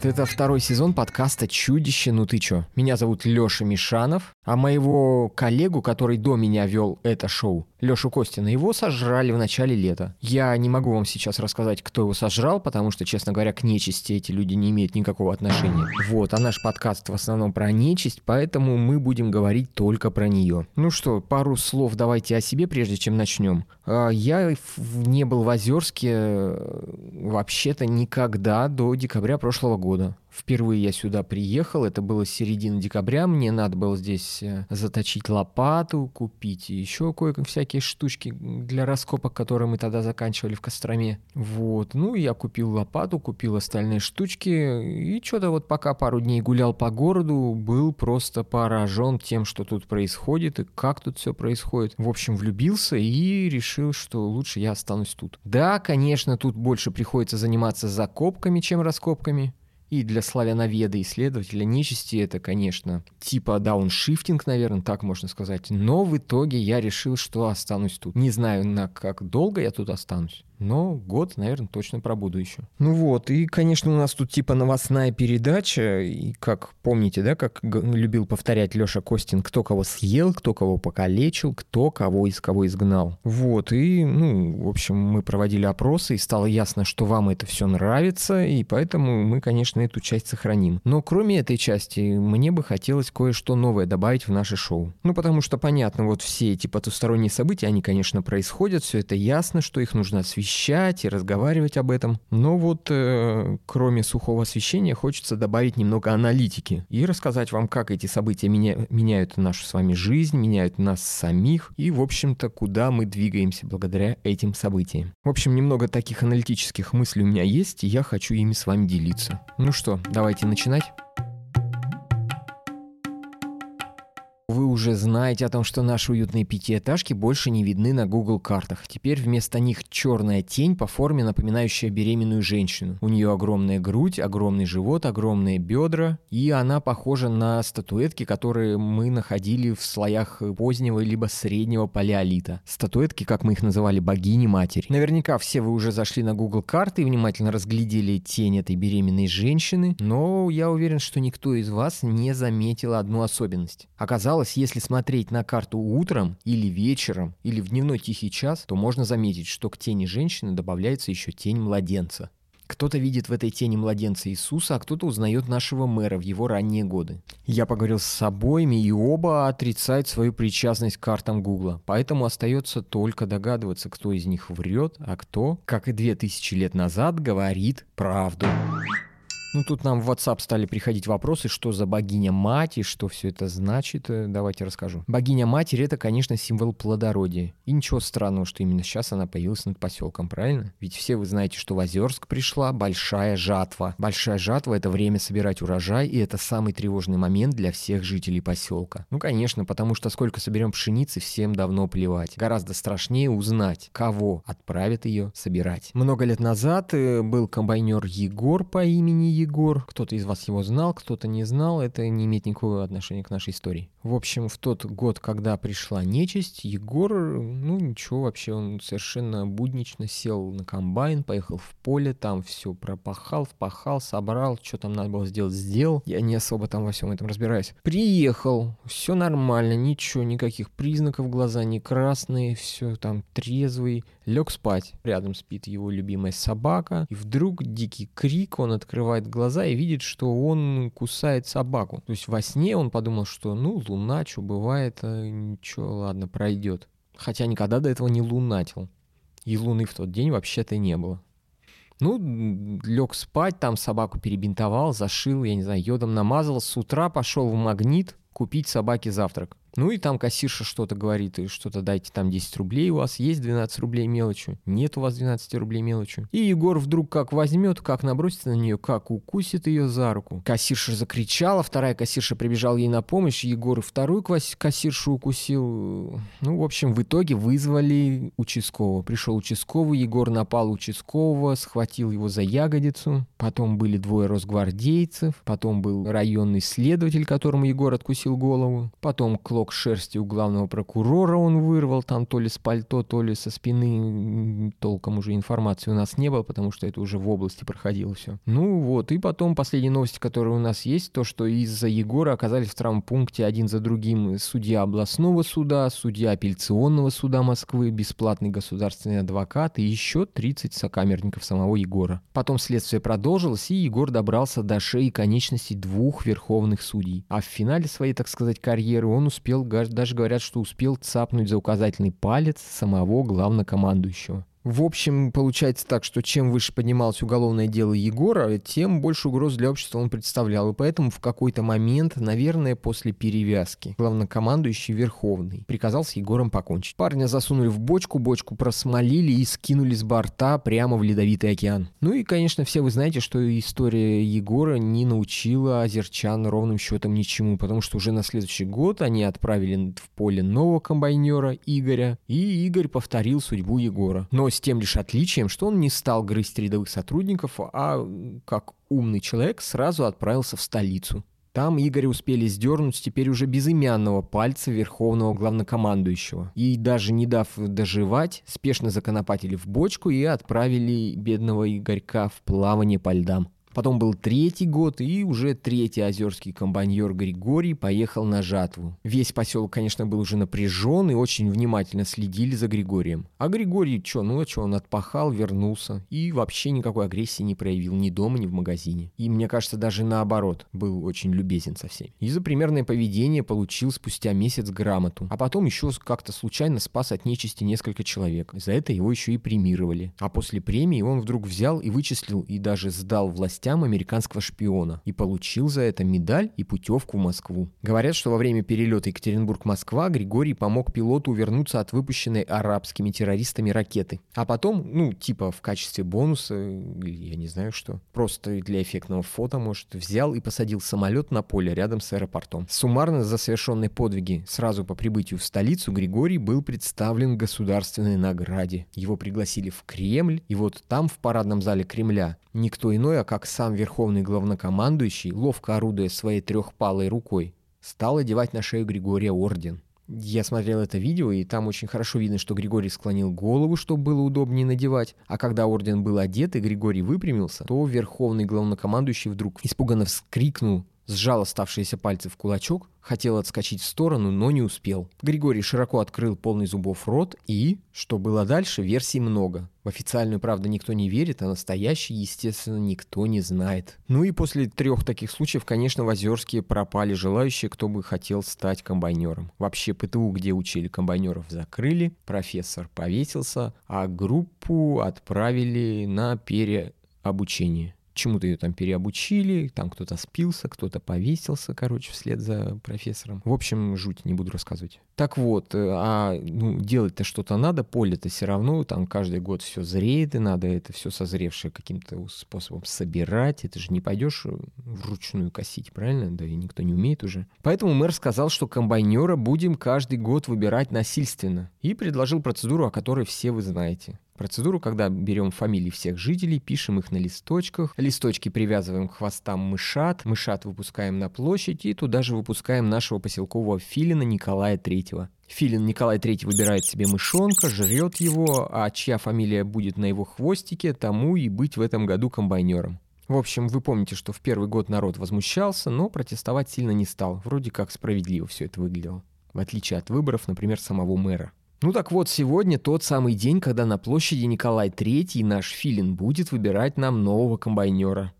Привет, это второй сезон подкаста «Чудище, ну ты чё?». Меня зовут Лёша Мишанов, а моего коллегу, который до меня вел это шоу, Лёшу Костина, его сожрали в начале лета. Я не могу вам сейчас рассказать, кто его сожрал, потому что, честно говоря, к нечисти эти люди не имеют никакого отношения. Вот, а наш подкаст в основном про нечисть, поэтому мы будем говорить только про нее. Ну что, пару слов давайте о себе, прежде чем начнем. А, я не был в Озерске э, вообще-то никогда до декабря прошлого года. Впервые я сюда приехал, это было середина декабря, мне надо было здесь э, заточить лопату, купить еще кое-всякие штучки для раскопок, которые мы тогда заканчивали в Костроме. Вот, ну я купил лопату, купил остальные штучки, и что-то вот пока пару дней гулял по городу, был просто поражен тем, что тут происходит и как тут все происходит. В общем, влюбился и решил, что лучше я останусь тут. Да, конечно, тут больше приходится заниматься закопками, чем раскопками. И для славяноведа, исследователя нечисти это, конечно, типа дауншифтинг, наверное, так можно сказать. Но в итоге я решил, что останусь тут. Не знаю, на как долго я тут останусь но год, наверное, точно пробуду еще. Ну вот, и, конечно, у нас тут типа новостная передача, и как помните, да, как любил повторять Леша Костин, кто кого съел, кто кого покалечил, кто кого из кого изгнал. Вот, и, ну, в общем, мы проводили опросы, и стало ясно, что вам это все нравится, и поэтому мы, конечно, эту часть сохраним. Но кроме этой части, мне бы хотелось кое-что новое добавить в наше шоу. Ну, потому что, понятно, вот все эти потусторонние события, они, конечно, происходят, все это ясно, что их нужно освещать, освещать и разговаривать об этом. Но вот э, кроме сухого освещения хочется добавить немного аналитики и рассказать вам, как эти события меня, меняют нашу с вами жизнь, меняют нас самих и, в общем-то, куда мы двигаемся благодаря этим событиям. В общем, немного таких аналитических мыслей у меня есть, и я хочу ими с вами делиться. Ну что, давайте начинать. Вы уже знаете о том, что наши уютные пятиэтажки больше не видны на Google картах. Теперь вместо них черная тень по форме, напоминающая беременную женщину. У нее огромная грудь, огромный живот, огромные бедра, и она похожа на статуэтки, которые мы находили в слоях позднего либо среднего палеолита. Статуэтки, как мы их называли, богини-матери. Наверняка все вы уже зашли на Google карты и внимательно разглядели тень этой беременной женщины, но я уверен, что никто из вас не заметил одну особенность. Оказалось, Оказалось, если смотреть на карту утром или вечером, или в дневной тихий час, то можно заметить, что к тени женщины добавляется еще тень младенца. Кто-то видит в этой тени младенца Иисуса, а кто-то узнает нашего мэра в его ранние годы. Я поговорил с обоими, и оба отрицают свою причастность к картам Гугла. Поэтому остается только догадываться, кто из них врет, а кто, как и две тысячи лет назад, говорит правду. Ну, тут нам в WhatsApp стали приходить вопросы, что за богиня-мать и что все это значит. Э, давайте расскажу. Богиня-матерь — это, конечно, символ плодородия. И ничего странного, что именно сейчас она появилась над поселком, правильно? Ведь все вы знаете, что в Озерск пришла большая жатва. Большая жатва — это время собирать урожай, и это самый тревожный момент для всех жителей поселка. Ну, конечно, потому что сколько соберем пшеницы, всем давно плевать. Гораздо страшнее узнать, кого отправят ее собирать. Много лет назад э, был комбайнер Егор по имени Егор. Кто-то из вас его знал, кто-то не знал. Это не имеет никакого отношения к нашей истории. В общем, в тот год, когда пришла нечисть, Егор, ну ничего вообще, он совершенно буднично сел на комбайн, поехал в поле, там все пропахал, впахал, собрал, что там надо было сделать, сделал. Я не особо там во всем этом разбираюсь. Приехал, все нормально, ничего, никаких признаков, глаза не красные, все там трезвый, лег спать. Рядом спит его любимая собака, и вдруг дикий крик, он открывает глаза и видит, что он кусает собаку. То есть во сне он подумал, что ну луна, что бывает, а ничего, ладно, пройдет. Хотя никогда до этого не лунатил. И луны в тот день вообще-то не было. Ну, лег спать, там собаку перебинтовал, зашил, я не знаю, йодом намазал. С утра пошел в магнит купить собаке завтрак. Ну и там кассирша что-то говорит, и что-то дайте там 10 рублей, у вас есть 12 рублей мелочью, нет у вас 12 рублей мелочью. И Егор вдруг как возьмет, как набросится на нее, как укусит ее за руку. Кассирша закричала, вторая кассирша прибежала ей на помощь, Егор вторую кассиршу укусил. Ну, в общем, в итоге вызвали участкового. Пришел участковый, Егор напал участкового, схватил его за ягодицу. Потом были двое росгвардейцев, потом был районный следователь, которому Егор откусил голову. Потом клок шерсти у главного прокурора он вырвал, там то ли с пальто, то ли со спины. Толком уже информации у нас не было, потому что это уже в области проходило все. Ну вот, и потом последние новости, которые у нас есть, то, что из-за Егора оказались в травмпункте один за другим судья областного суда, судья апелляционного суда Москвы, бесплатный государственный адвокат и еще 30 сокамерников самого Егора. Потом следствие продолжилось, и Егор добрался до шеи конечностей двух верховных судей. А в финале своей, так сказать, карьеры он успел, даже говорят, что успел цапнуть за указательный палец самого главнокомандующего. В общем, получается так, что чем выше поднималось уголовное дело Егора, тем больше угроз для общества он представлял. И поэтому в какой-то момент, наверное, после перевязки, главнокомандующий Верховный приказал с Егором покончить. Парня засунули в бочку, бочку просмолили и скинули с борта прямо в Ледовитый океан. Ну и, конечно, все вы знаете, что история Егора не научила озерчан ровным счетом ничему, потому что уже на следующий год они отправили в поле нового комбайнера Игоря, и Игорь повторил судьбу Егора. Но с тем лишь отличием, что он не стал грызть рядовых сотрудников, а, как умный человек, сразу отправился в столицу. Там Игоря успели сдернуть теперь уже безымянного пальца верховного главнокомандующего. И даже не дав доживать, спешно законопатили в бочку и отправили бедного Игорька в плавание по льдам. Потом был третий год, и уже третий озерский комбайнер Григорий поехал на жатву. Весь поселок, конечно, был уже напряжен и очень внимательно следили за Григорием. А Григорий, что, ну а что, он отпахал, вернулся и вообще никакой агрессии не проявил ни дома, ни в магазине. И мне кажется, даже наоборот, был очень любезен со всеми. И за примерное поведение получил спустя месяц грамоту. А потом еще как-то случайно спас от нечисти несколько человек. За это его еще и премировали. А после премии он вдруг взял и вычислил и даже сдал власть властям американского шпиона и получил за это медаль и путевку в Москву. Говорят, что во время перелета Екатеринбург-Москва Григорий помог пилоту увернуться от выпущенной арабскими террористами ракеты. А потом, ну, типа в качестве бонуса, я не знаю что, просто для эффектного фото, может, взял и посадил самолет на поле рядом с аэропортом. Суммарно за совершенные подвиги сразу по прибытию в столицу Григорий был представлен государственной награде. Его пригласили в Кремль, и вот там, в парадном зале Кремля, никто иной, а как сам верховный главнокомандующий, ловко орудуя своей трехпалой рукой, стал одевать на шею Григория орден. Я смотрел это видео, и там очень хорошо видно, что Григорий склонил голову, чтобы было удобнее надевать. А когда орден был одет и Григорий выпрямился, то верховный главнокомандующий вдруг испуганно вскрикнул, сжал оставшиеся пальцы в кулачок, хотел отскочить в сторону, но не успел. Григорий широко открыл полный зубов рот и, что было дальше, версий много. В официальную, правда, никто не верит, а настоящий, естественно, никто не знает. Ну и после трех таких случаев, конечно, в Озерске пропали желающие, кто бы хотел стать комбайнером. Вообще ПТУ, где учили комбайнеров, закрыли, профессор повесился, а группу отправили на переобучение чему-то ее там переобучили, там кто-то спился, кто-то повесился, короче, вслед за профессором. В общем, жуть, не буду рассказывать. Так вот, э, а ну, делать-то что-то надо, поле-то все равно, там каждый год все зреет, и надо это все созревшее каким-то способом собирать. Это же не пойдешь э, вручную косить, правильно? Да и никто не умеет уже. Поэтому мэр сказал, что комбайнера будем каждый год выбирать насильственно. И предложил процедуру, о которой все вы знаете. Процедуру, когда берем фамилии всех жителей, пишем их на листочках, листочки привязываем к хвостам мышат, мышат выпускаем на площадь и туда же выпускаем нашего поселкового филина Николая Третьего. Филин Николай III выбирает себе мышонка, жрет его, а чья фамилия будет на его хвостике, тому и быть в этом году комбайнером. В общем, вы помните, что в первый год народ возмущался, но протестовать сильно не стал. Вроде как справедливо все это выглядело. В отличие от выборов, например, самого мэра. Ну так вот, сегодня тот самый день, когда на площади Николай III наш Филин будет выбирать нам нового комбайнера.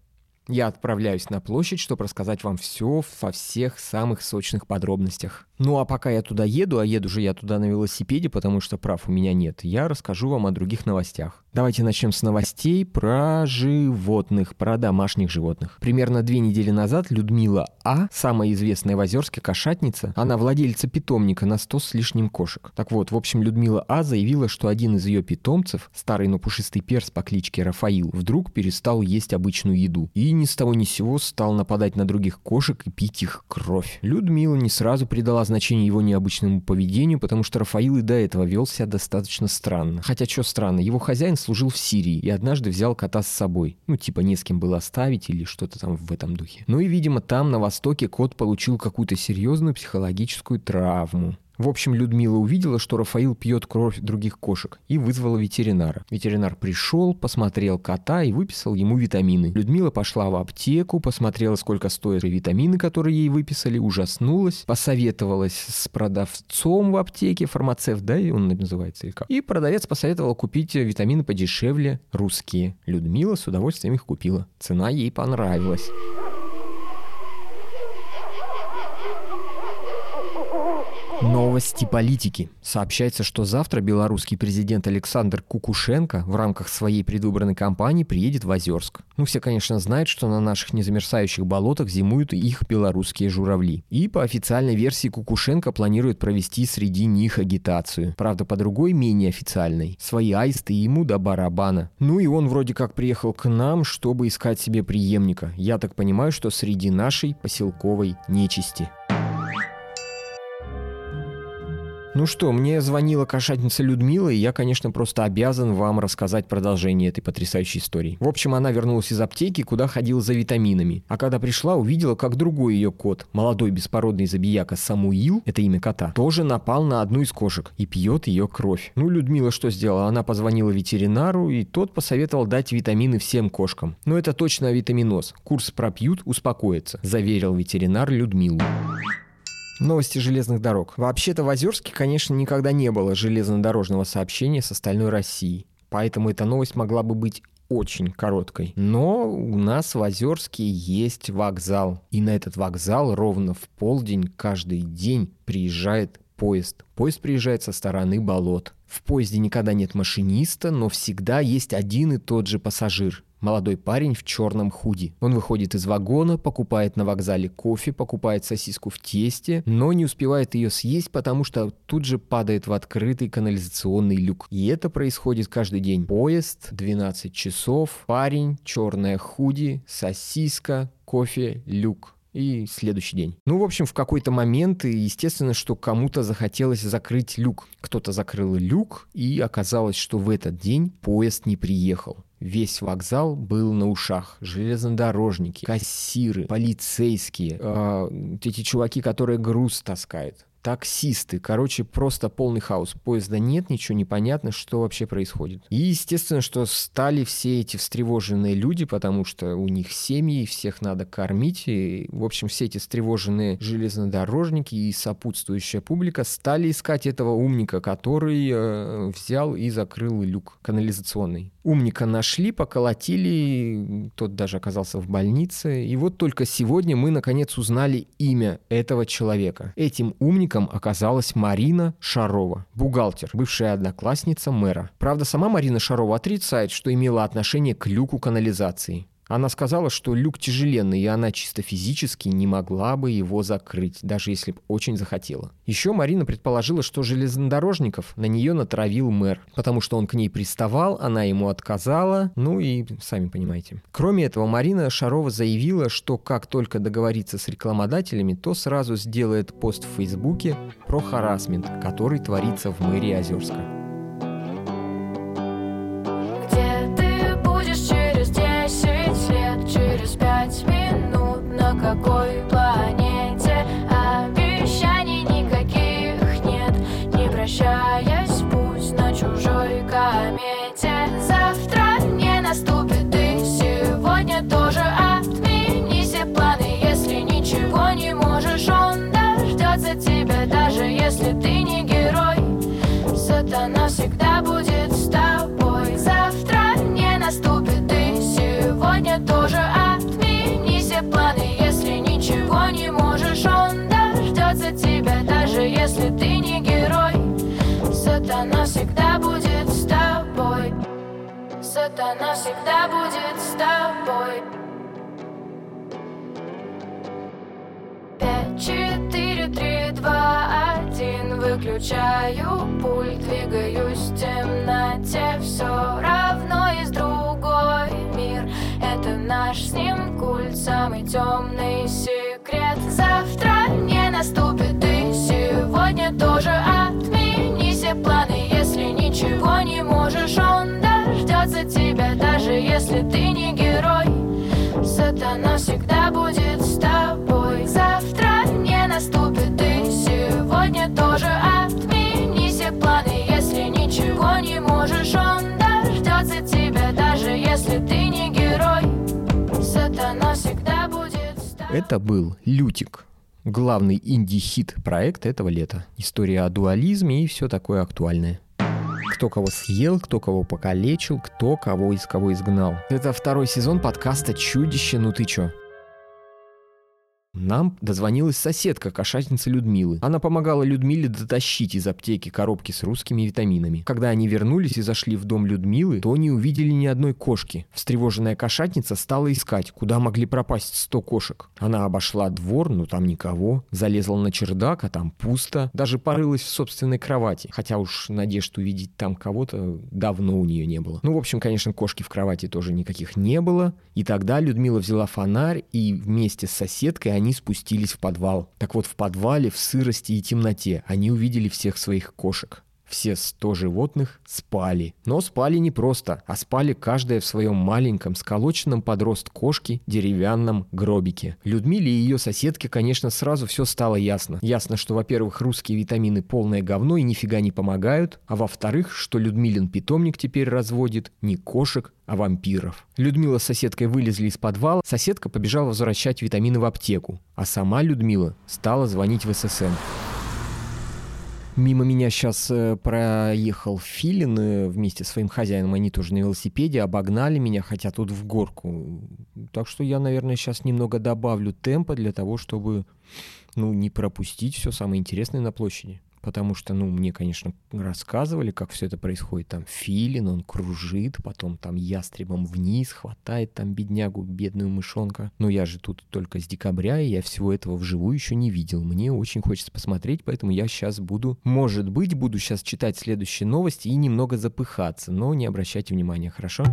Я отправляюсь на площадь, чтобы рассказать вам все во всех самых сочных подробностях. Ну а пока я туда еду, а еду же я туда на велосипеде, потому что прав у меня нет, я расскажу вам о других новостях. Давайте начнем с новостей про животных, про домашних животных. Примерно две недели назад Людмила А, самая известная в Озерске кошатница, она владельца питомника на 100 с лишним кошек. Так вот, в общем, Людмила А заявила, что один из ее питомцев, старый, но пушистый перс по кличке Рафаил, вдруг перестал есть обычную еду и ни с того ни сего стал нападать на других кошек и пить их кровь. Людмила не сразу придала значение его необычному поведению, потому что Рафаил и до этого вел себя достаточно странно. Хотя что странно, его хозяин служил в Сирии и однажды взял кота с собой. Ну, типа не с кем было оставить или что-то там в этом духе. Ну и, видимо, там, на Востоке, кот получил какую-то серьезную психологическую травму. В общем, Людмила увидела, что Рафаил пьет кровь других кошек и вызвала ветеринара. Ветеринар пришел, посмотрел кота и выписал ему витамины. Людмила пошла в аптеку, посмотрела, сколько стоят витамины, которые ей выписали, ужаснулась, посоветовалась с продавцом в аптеке, фармацевт, да, и он называется или как. И продавец посоветовал купить витамины подешевле, русские. Людмила с удовольствием их купила. Цена ей понравилась. Новости политики. Сообщается, что завтра белорусский президент Александр Кукушенко в рамках своей предвыборной кампании приедет в Озерск. Ну, все, конечно, знают, что на наших незамерзающих болотах зимуют их белорусские журавли. И по официальной версии Кукушенко планирует провести среди них агитацию. Правда, по другой, менее официальной. Свои аисты ему до барабана. Ну и он вроде как приехал к нам, чтобы искать себе преемника. Я так понимаю, что среди нашей поселковой нечисти. Ну что, мне звонила кошатница Людмила, и я, конечно, просто обязан вам рассказать продолжение этой потрясающей истории. В общем, она вернулась из аптеки, куда ходила за витаминами. А когда пришла, увидела, как другой ее кот, молодой беспородный забияка Самуил, это имя кота, тоже напал на одну из кошек и пьет ее кровь. Ну, Людмила что сделала? Она позвонила ветеринару, и тот посоветовал дать витамины всем кошкам. Но это точно витаминоз. Курс пропьют, успокоится, заверил ветеринар Людмилу. Новости железных дорог. Вообще-то в Озерске, конечно, никогда не было железнодорожного сообщения с остальной Россией. Поэтому эта новость могла бы быть очень короткой. Но у нас в Озерске есть вокзал. И на этот вокзал ровно в полдень каждый день приезжает поезд. Поезд приезжает со стороны болот. В поезде никогда нет машиниста, но всегда есть один и тот же пассажир. Молодой парень в черном худи. Он выходит из вагона, покупает на вокзале кофе, покупает сосиску в тесте, но не успевает ее съесть, потому что тут же падает в открытый канализационный люк. И это происходит каждый день. Поезд, 12 часов, парень, черное худи, сосиска, кофе, люк и следующий день. Ну, в общем, в какой-то момент, естественно, что кому-то захотелось закрыть люк. Кто-то закрыл люк, и оказалось, что в этот день поезд не приехал. Весь вокзал был на ушах. Железнодорожники, кассиры, полицейские, э, эти чуваки, которые груз таскают таксисты. Короче, просто полный хаос. Поезда нет, ничего не понятно, что вообще происходит. И естественно, что стали все эти встревоженные люди, потому что у них семьи, всех надо кормить. И, в общем, все эти встревоженные железнодорожники и сопутствующая публика стали искать этого умника, который э, взял и закрыл люк канализационный. Умника нашли, поколотили, тот даже оказался в больнице. И вот только сегодня мы наконец узнали имя этого человека. Этим умником оказалась Марина Шарова, бухгалтер, бывшая одноклассница мэра. Правда, сама Марина Шарова отрицает, что имела отношение к люку канализации. Она сказала, что люк тяжеленный, и она чисто физически не могла бы его закрыть, даже если бы очень захотела. Еще Марина предположила, что железнодорожников на нее натравил мэр, потому что он к ней приставал, она ему отказала, ну и сами понимаете. Кроме этого, Марина Шарова заявила, что как только договорится с рекламодателями, то сразу сделает пост в Фейсбуке про харасмент, который творится в мэрии Озерска. Какой планете. Обещаний никаких нет. Не прощаясь, пусть на чужой комете. Завтра не наступит и сегодня тоже Отмени все планы, если ничего не можешь Он дождется тебя, даже если ты не герой. Сатана всегда будет Сатана всегда будет с тобой. Сатана всегда будет с тобой. Пять, четыре, три, два, один. Выключаю пульт, двигаюсь в темноте. Все равно есть другой мир. Это наш с ним культ, самый темный секрет. Завтра не наступит и сегодня тоже Отмени все планы, дождется тебя, даже если ты не герой. Сатана всегда будет с тобой. Завтра не наступит и сегодня тоже Отмени все планы, если ничего не можешь Он дождется тебя, даже если ты не герой. Сатана всегда будет с тобой. Это был «Лютик», главный инди-хит проекта этого лета. История о дуализме и все такое актуальное. Кто кого съел, кто кого покалечил, кто кого из кого изгнал. Это второй сезон подкаста «Чудище, ну ты чё?». Нам дозвонилась соседка, кошатница Людмилы. Она помогала Людмиле дотащить из аптеки коробки с русскими витаминами. Когда они вернулись и зашли в дом Людмилы, то не увидели ни одной кошки. Встревоженная кошатница стала искать, куда могли пропасть 100 кошек. Она обошла двор, но там никого. Залезла на чердак, а там пусто. Даже порылась в собственной кровати. Хотя уж надежд увидеть там кого-то давно у нее не было. Ну, в общем, конечно, кошки в кровати тоже никаких не было. И тогда Людмила взяла фонарь и вместе с соседкой они спустились в подвал. Так вот, в подвале, в сырости и темноте они увидели всех своих кошек. Все 100 животных спали. Но спали не просто, а спали каждая в своем маленьком, сколоченном под рост кошки деревянном гробике. Людмиле и ее соседке, конечно, сразу все стало ясно. Ясно, что, во-первых, русские витамины полное говно и нифига не помогают, а во-вторых, что Людмилин питомник теперь разводит не кошек, а вампиров. Людмила с соседкой вылезли из подвала, соседка побежала возвращать витамины в аптеку, а сама Людмила стала звонить в ССН. Мимо меня сейчас э, проехал Филин э, вместе с своим хозяином. Они тоже на велосипеде обогнали меня, хотя тут в горку. Так что я, наверное, сейчас немного добавлю темпа для того, чтобы ну, не пропустить все самое интересное на площади. Потому что, ну, мне, конечно, рассказывали, как все это происходит. Там филин, он кружит, потом там ястребом вниз, хватает там беднягу, бедную мышонка. Но я же тут только с декабря, и я всего этого вживую еще не видел. Мне очень хочется посмотреть, поэтому я сейчас буду, может быть, буду сейчас читать следующие новости и немного запыхаться, но не обращайте внимания, хорошо?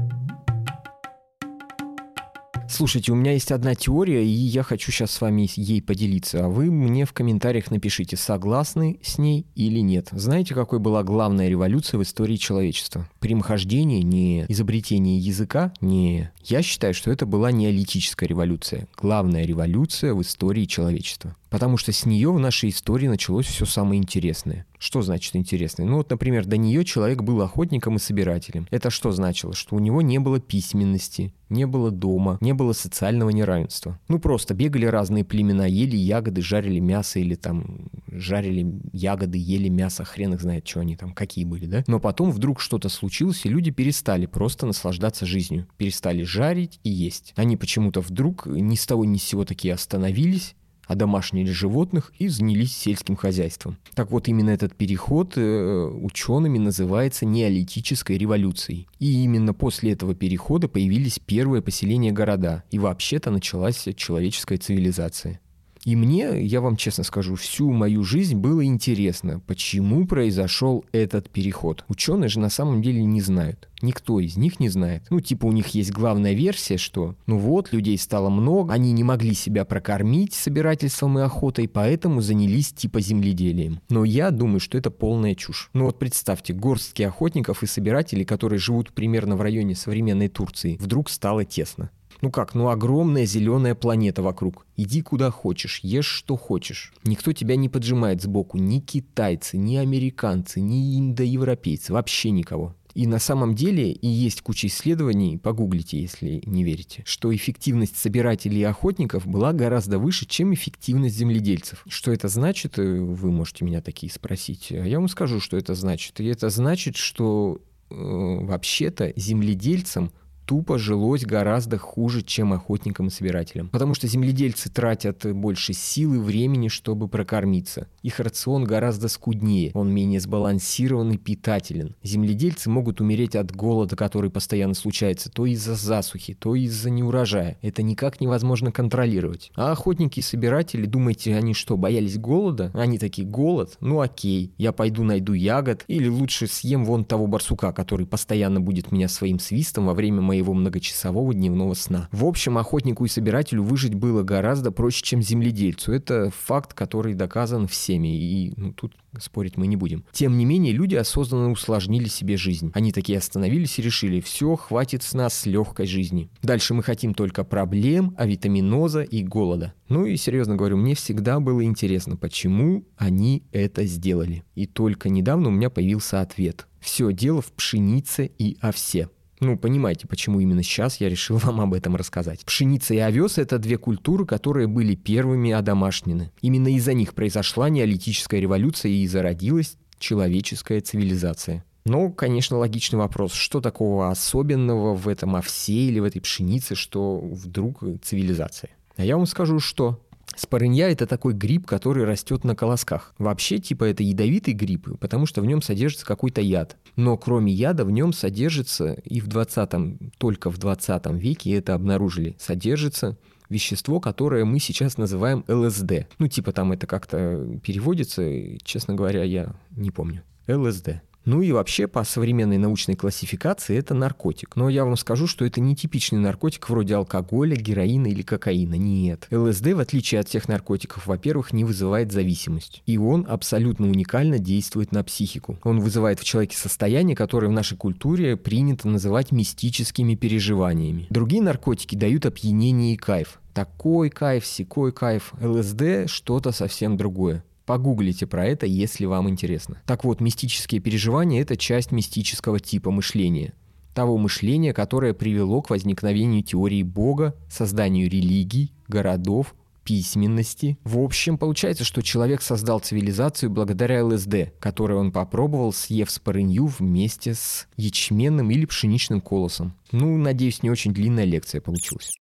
Слушайте, у меня есть одна теория, и я хочу сейчас с вами ей поделиться. А вы мне в комментариях напишите, согласны с ней или нет. Знаете, какой была главная революция в истории человечества? Прямохождение, не изобретение языка, не. Я считаю, что это была неолитическая революция. Главная революция в истории человечества. Потому что с нее в нашей истории началось все самое интересное. Что значит интересное? Ну вот, например, до нее человек был охотником и собирателем. Это что значило? Что у него не было письменности, не было дома, не было социального неравенства. Ну просто бегали разные племена, ели ягоды, жарили мясо или там жарили ягоды, ели мясо, хрен их знает, что они там, какие были, да? Но потом вдруг что-то случилось, и люди перестали просто наслаждаться жизнью. Перестали жарить и есть. Они почему-то вдруг ни с того ни с сего такие остановились, одомашнили животных и занялись сельским хозяйством. Так вот, именно этот переход э, учеными называется неолитической революцией. И именно после этого перехода появились первые поселения города, и вообще-то началась человеческая цивилизация. И мне, я вам честно скажу, всю мою жизнь было интересно, почему произошел этот переход. Ученые же на самом деле не знают. Никто из них не знает. Ну, типа у них есть главная версия, что ну вот, людей стало много, они не могли себя прокормить собирательством и охотой, поэтому занялись типа земледелием. Но я думаю, что это полная чушь. Ну вот представьте, горстки охотников и собирателей, которые живут примерно в районе современной Турции, вдруг стало тесно. Ну как, ну огромная зеленая планета вокруг. Иди куда хочешь, ешь что хочешь. Никто тебя не поджимает сбоку, ни китайцы, ни американцы, ни индоевропейцы, вообще никого. И на самом деле и есть куча исследований, погуглите, если не верите, что эффективность собирателей и охотников была гораздо выше, чем эффективность земледельцев. Что это значит, э, вы можете меня такие спросить. А я вам скажу, что это значит. И это значит, что э, вообще-то земледельцам тупо жилось гораздо хуже, чем охотникам и собирателям. Потому что земледельцы тратят больше сил и времени, чтобы прокормиться. Их рацион гораздо скуднее, он менее сбалансирован и питателен. Земледельцы могут умереть от голода, который постоянно случается, то из-за засухи, то из-за неурожая. Это никак невозможно контролировать. А охотники и собиратели, думаете, они что, боялись голода? Они такие, голод? Ну окей, я пойду найду ягод, или лучше съем вон того барсука, который постоянно будет меня своим свистом во время моего многочасового дневного сна. В общем, охотнику и собирателю выжить было гораздо проще, чем земледельцу. Это факт, который доказан всеми, и ну, тут спорить мы не будем. Тем не менее, люди осознанно усложнили себе жизнь. Они такие остановились и решили, все, хватит с нас легкой жизни. Дальше мы хотим только проблем, авитаминоза и голода. Ну и серьезно говорю, мне всегда было интересно, почему они это сделали. И только недавно у меня появился ответ. Все дело в пшенице и овсе. Ну, понимаете, почему именно сейчас я решил вам об этом рассказать. Пшеница и овес – это две культуры, которые были первыми одомашнены. Именно из-за них произошла неолитическая революция и зародилась человеческая цивилизация. Но, конечно, логичный вопрос, что такого особенного в этом овсе или в этой пшенице, что вдруг цивилизация? А я вам скажу, что Спорынья – это такой гриб, который растет на колосках. Вообще, типа, это ядовитый гриб, потому что в нем содержится какой-то яд. Но кроме яда в нем содержится, и в 20 только в 20 веке это обнаружили, содержится вещество, которое мы сейчас называем ЛСД. Ну, типа там это как-то переводится, честно говоря, я не помню. ЛСД. Ну и вообще по современной научной классификации это наркотик. Но я вам скажу, что это не типичный наркотик вроде алкоголя, героина или кокаина. Нет. ЛСД, в отличие от всех наркотиков, во-первых, не вызывает зависимость. И он абсолютно уникально действует на психику. Он вызывает в человеке состояние, которое в нашей культуре принято называть мистическими переживаниями. Другие наркотики дают опьянение и кайф. Такой кайф, секой кайф. ЛСД что-то совсем другое. Погуглите про это, если вам интересно. Так вот, мистические переживания – это часть мистического типа мышления. Того мышления, которое привело к возникновению теории Бога, созданию религий, городов, письменности. В общем, получается, что человек создал цивилизацию благодаря ЛСД, которую он попробовал, съев спорынью вместе с ячменным или пшеничным колосом. Ну, надеюсь, не очень длинная лекция получилась.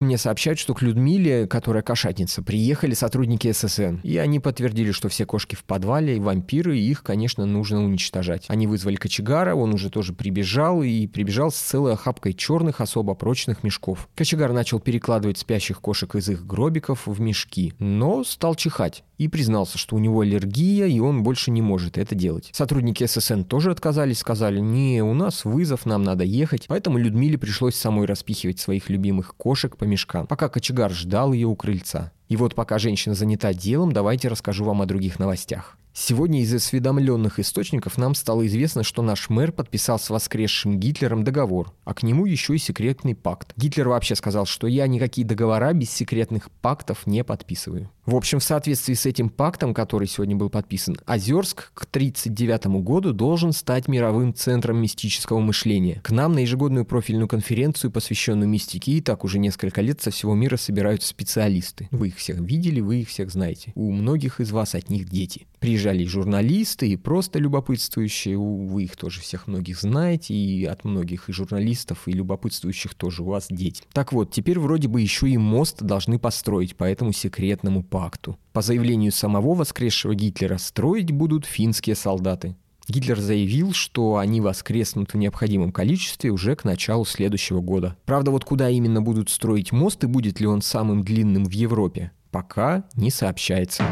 Мне сообщают, что к Людмиле, которая кошатница, приехали сотрудники ССН. И они подтвердили, что все кошки в подвале, вампиры, и их, конечно, нужно уничтожать. Они вызвали кочегара, он уже тоже прибежал, и прибежал с целой охапкой черных, особо прочных мешков. Кочегар начал перекладывать спящих кошек из их гробиков в мешки, но стал чихать и признался, что у него аллергия, и он больше не может это делать. Сотрудники ССН тоже отказались, сказали, не, у нас вызов, нам надо ехать. Поэтому Людмиле пришлось самой распихивать своих любимых кошек по мешкам, пока кочегар ждал ее у крыльца. И вот пока женщина занята делом, давайте расскажу вам о других новостях. Сегодня из осведомленных источников нам стало известно, что наш мэр подписал с воскресшим Гитлером договор, а к нему еще и секретный пакт. Гитлер вообще сказал, что я никакие договора без секретных пактов не подписываю. В общем, в соответствии с этим пактом, который сегодня был подписан, Озерск к 1939 году должен стать мировым центром мистического мышления. К нам на ежегодную профильную конференцию, посвященную мистике, и так уже несколько лет со всего мира собираются специалисты. Вы их всех видели, вы их всех знаете. У многих из вас от них дети. Приезжали и журналисты, и просто любопытствующие, вы их тоже всех многих знаете, и от многих и журналистов, и любопытствующих тоже у вас дети. Так вот, теперь вроде бы еще и мост должны построить по этому секретному пакту. По заявлению самого воскресшего Гитлера, строить будут финские солдаты. Гитлер заявил, что они воскреснут в необходимом количестве уже к началу следующего года. Правда, вот куда именно будут строить мост и будет ли он самым длинным в Европе, пока не сообщается.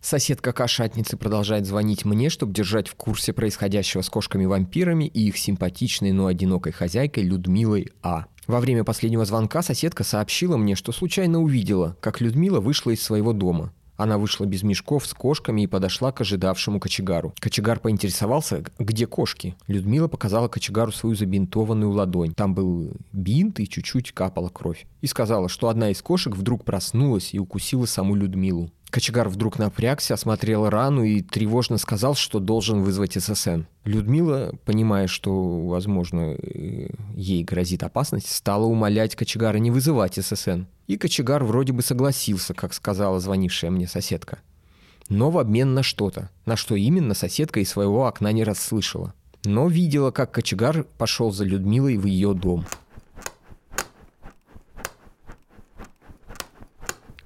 Соседка кошатницы продолжает звонить мне, чтобы держать в курсе происходящего с кошками-вампирами и их симпатичной, но одинокой хозяйкой Людмилой А. Во время последнего звонка соседка сообщила мне, что случайно увидела, как Людмила вышла из своего дома. Она вышла без мешков с кошками и подошла к ожидавшему кочегару. Кочегар поинтересовался, где кошки. Людмила показала кочегару свою забинтованную ладонь. Там был бинт и чуть-чуть капала кровь. И сказала, что одна из кошек вдруг проснулась и укусила саму Людмилу. Кочегар вдруг напрягся, осмотрел рану и тревожно сказал, что должен вызвать ССН. Людмила, понимая, что, возможно, э, ей грозит опасность, стала умолять кочегара не вызывать ССН. И кочегар вроде бы согласился, как сказала звонившая мне соседка. Но в обмен на что-то. На что именно соседка из своего окна не расслышала. но видела, как кочегар пошел за Людмилой в ее дом.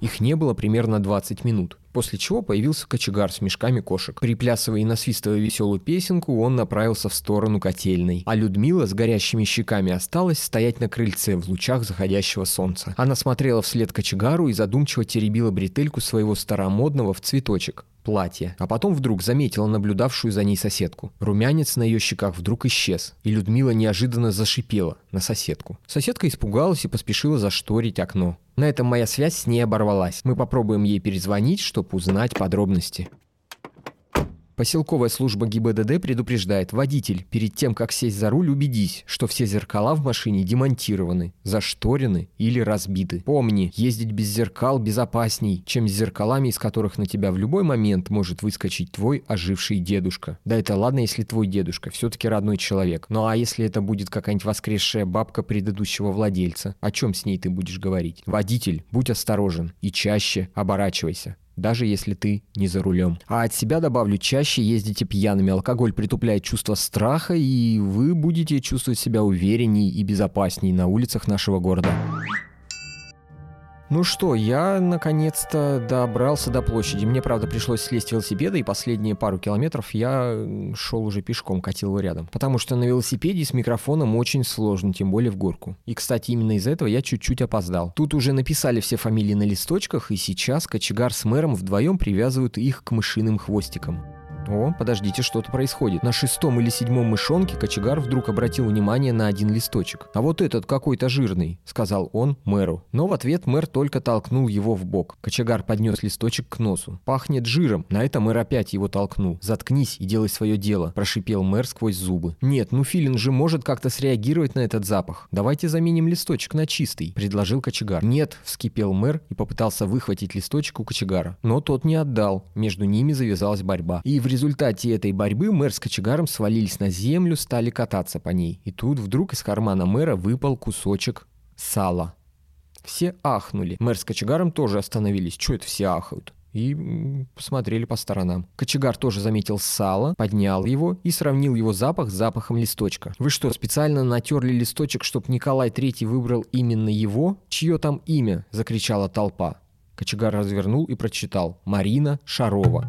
Их не было примерно 20 минут. После чего появился кочегар с мешками кошек. Приплясывая и насвистывая веселую песенку, он направился в сторону котельной. А Людмила с горящими щеками осталась стоять на крыльце в лучах заходящего солнца. Она смотрела вслед кочегару и задумчиво теребила бретельку своего старомодного в цветочек платье, а потом вдруг заметила наблюдавшую за ней соседку. Румянец на ее щеках вдруг исчез, и Людмила неожиданно зашипела на соседку. Соседка испугалась и поспешила зашторить окно. На этом моя связь с ней оборвалась. Мы попробуем ей перезвонить, чтобы узнать подробности. Поселковая служба ГИБДД предупреждает, водитель, перед тем, как сесть за руль, убедись, что все зеркала в машине демонтированы, зашторены или разбиты. Помни, ездить без зеркал безопасней, чем с зеркалами, из которых на тебя в любой момент может выскочить твой оживший дедушка. Да это ладно, если твой дедушка, все-таки родной человек. Ну а если это будет какая-нибудь воскресшая бабка предыдущего владельца, о чем с ней ты будешь говорить? Водитель, будь осторожен и чаще оборачивайся даже если ты не за рулем. А от себя добавлю, чаще ездите пьяными. Алкоголь притупляет чувство страха, и вы будете чувствовать себя уверенней и безопасней на улицах нашего города. Ну что, я наконец-то добрался до площади. Мне, правда, пришлось слезть с велосипеда, и последние пару километров я шел уже пешком, катил его рядом. Потому что на велосипеде с микрофоном очень сложно, тем более в горку. И, кстати, именно из-за этого я чуть-чуть опоздал. Тут уже написали все фамилии на листочках, и сейчас кочегар с мэром вдвоем привязывают их к мышиным хвостикам. О, подождите, что-то происходит. На шестом или седьмом мышонке кочегар вдруг обратил внимание на один листочек. «А вот этот какой-то жирный», — сказал он мэру. Но в ответ мэр только толкнул его в бок. Кочегар поднес листочек к носу. «Пахнет жиром». На это мэр опять его толкнул. «Заткнись и делай свое дело», — прошипел мэр сквозь зубы. «Нет, ну Филин же может как-то среагировать на этот запах. Давайте заменим листочек на чистый», — предложил кочегар. «Нет», — вскипел мэр и попытался выхватить листочек у кочегара. Но тот не отдал. Между ними завязалась борьба. И в результате этой борьбы мэр с кочегаром свалились на землю, стали кататься по ней. И тут вдруг из кармана мэра выпал кусочек сала. Все ахнули. Мэр с кочегаром тоже остановились. Чего это все ахают? и посмотрели по сторонам. Кочегар тоже заметил сало, поднял его и сравнил его запах с запахом листочка. «Вы что, специально натерли листочек, чтобы Николай Третий выбрал именно его? Чье там имя?» – закричала толпа. Кочегар развернул и прочитал «Марина Шарова»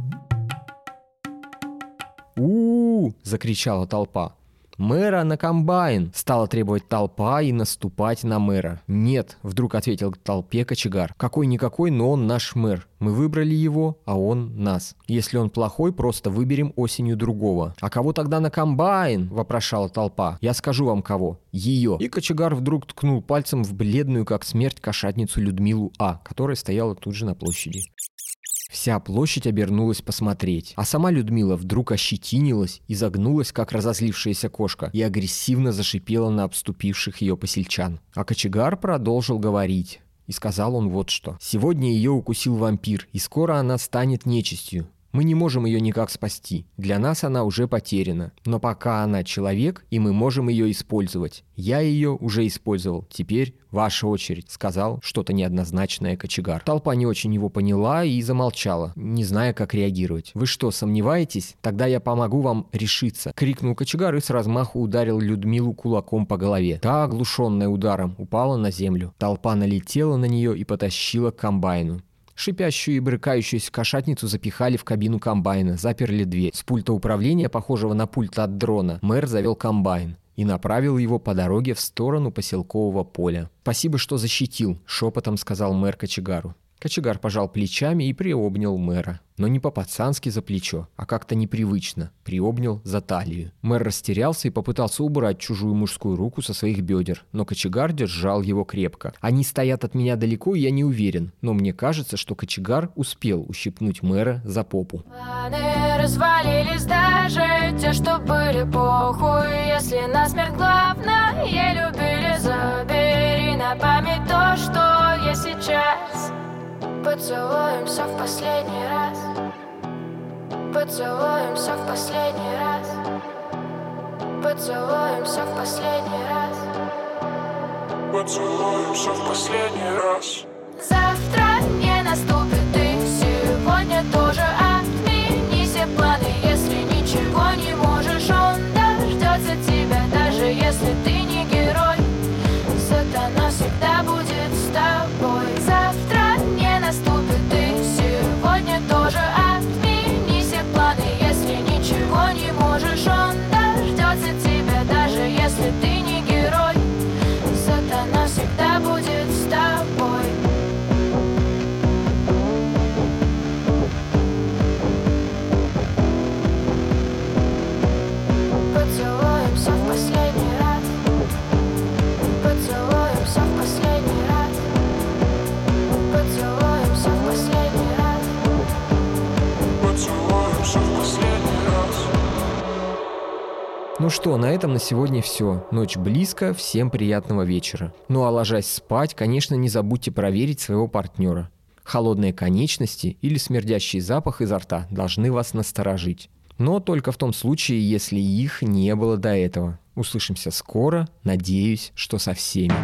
у, закричала толпа. «Мэра на комбайн!» – стала требовать толпа и наступать на мэра. «Нет», – вдруг ответил толпе кочегар. «Какой-никакой, но он наш мэр. Мы выбрали его, а он нас. Если он плохой, просто выберем осенью другого». «А кого тогда на комбайн?» – вопрошала толпа. «Я скажу вам кого. Ее». И кочегар вдруг ткнул пальцем в бледную, как смерть, кошатницу Людмилу А., которая стояла тут же на площади. Вся площадь обернулась посмотреть, а сама Людмила вдруг ощетинилась и загнулась, как разозлившаяся кошка, и агрессивно зашипела на обступивших ее посельчан. А кочегар продолжил говорить. И сказал он вот что. «Сегодня ее укусил вампир, и скоро она станет нечистью. Мы не можем ее никак спасти. Для нас она уже потеряна. Но пока она человек, и мы можем ее использовать. Я ее уже использовал. Теперь ваша очередь», — сказал что-то неоднозначное кочегар. Толпа не очень его поняла и замолчала, не зная, как реагировать. «Вы что, сомневаетесь? Тогда я помогу вам решиться», — крикнул кочегар и с размаху ударил Людмилу кулаком по голове. Та, оглушенная ударом, упала на землю. Толпа налетела на нее и потащила к комбайну. Шипящую и брыкающуюся кошатницу запихали в кабину комбайна, заперли дверь. С пульта управления, похожего на пульт от дрона, мэр завел комбайн и направил его по дороге в сторону поселкового поля. «Спасибо, что защитил», — шепотом сказал мэр Кочегару. Кочегар пожал плечами и приобнял мэра. Но не по-пацански за плечо, а как-то непривычно. Приобнял за талию. Мэр растерялся и попытался убрать чужую мужскую руку со своих бедер, но кочегар держал его крепко. Они стоят от меня далеко, и я не уверен, но мне кажется, что кочегар успел ущипнуть мэра за попу. Планы развалились даже те, что были похуй Если насмерть главное любили, забери на память то, что есть сейчас Поцелуемся в последний раз. Поцелуемся в последний раз. Поцелуемся в последний раз. Поцелуемся в последний раз. Завтра не наступит Ну что, на этом на сегодня все. Ночь близко, всем приятного вечера. Ну а ложась спать, конечно, не забудьте проверить своего партнера. Холодные конечности или смердящий запах изо рта должны вас насторожить. Но только в том случае, если их не было до этого. Услышимся скоро, надеюсь, что со всеми.